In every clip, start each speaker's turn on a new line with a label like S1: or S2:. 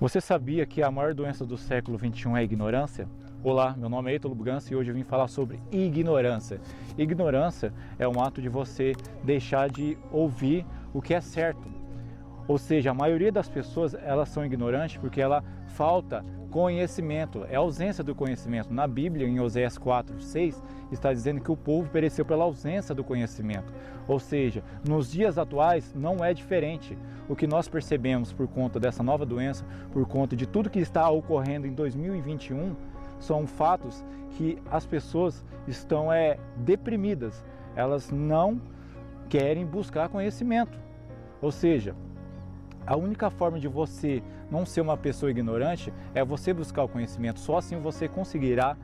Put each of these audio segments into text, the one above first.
S1: Você sabia que a maior doença do século XXI é a ignorância? Olá, meu nome é Ítalo Bugança e hoje eu vim falar sobre ignorância. Ignorância é um ato de você deixar de ouvir o que é certo. Ou seja, a maioria das pessoas elas são ignorantes porque ela falta conhecimento, é ausência do conhecimento. Na Bíblia, em Oséias 4, 6, está dizendo que o povo pereceu pela ausência do conhecimento. Ou seja, nos dias atuais não é diferente. O que nós percebemos por conta dessa nova doença, por conta de tudo que está ocorrendo em 2021, são fatos que as pessoas estão é, deprimidas. Elas não querem buscar conhecimento. Ou seja, a única forma de você não ser uma pessoa ignorante é você buscar o conhecimento. Só assim você conseguirá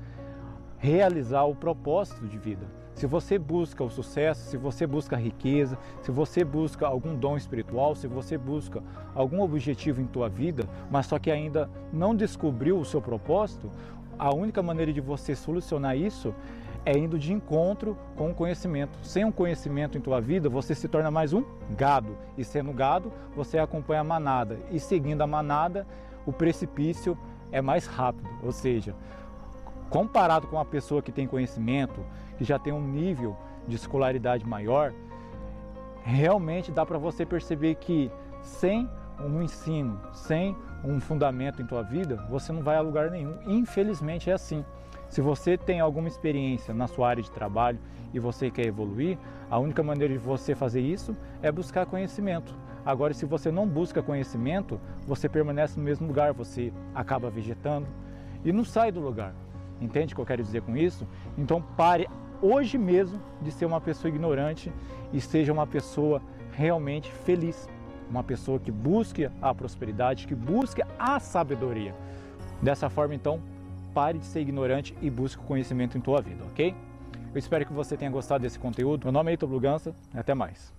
S1: realizar o propósito de vida. Se você busca o sucesso, se você busca a riqueza, se você busca algum dom espiritual, se você busca algum objetivo em tua vida, mas só que ainda não descobriu o seu propósito, a única maneira de você solucionar isso é indo de encontro com o conhecimento. Sem um conhecimento em tua vida, você se torna mais um gado. E sendo gado, você acompanha a manada. E seguindo a manada, o precipício é mais rápido. Ou seja, comparado com uma pessoa que tem conhecimento, que já tem um nível de escolaridade maior, realmente dá para você perceber que sem um ensino, sem um fundamento em tua vida, você não vai a lugar nenhum. Infelizmente é assim. Se você tem alguma experiência na sua área de trabalho e você quer evoluir, a única maneira de você fazer isso é buscar conhecimento. Agora, se você não busca conhecimento, você permanece no mesmo lugar, você acaba vegetando e não sai do lugar. Entende o que eu quero dizer com isso? Então pare hoje mesmo de ser uma pessoa ignorante e seja uma pessoa realmente feliz uma pessoa que busque a prosperidade, que busque a sabedoria. Dessa forma, então, pare de ser ignorante e busque o conhecimento em tua vida, ok? Eu espero que você tenha gostado desse conteúdo. Meu nome é Ito Blugança até mais.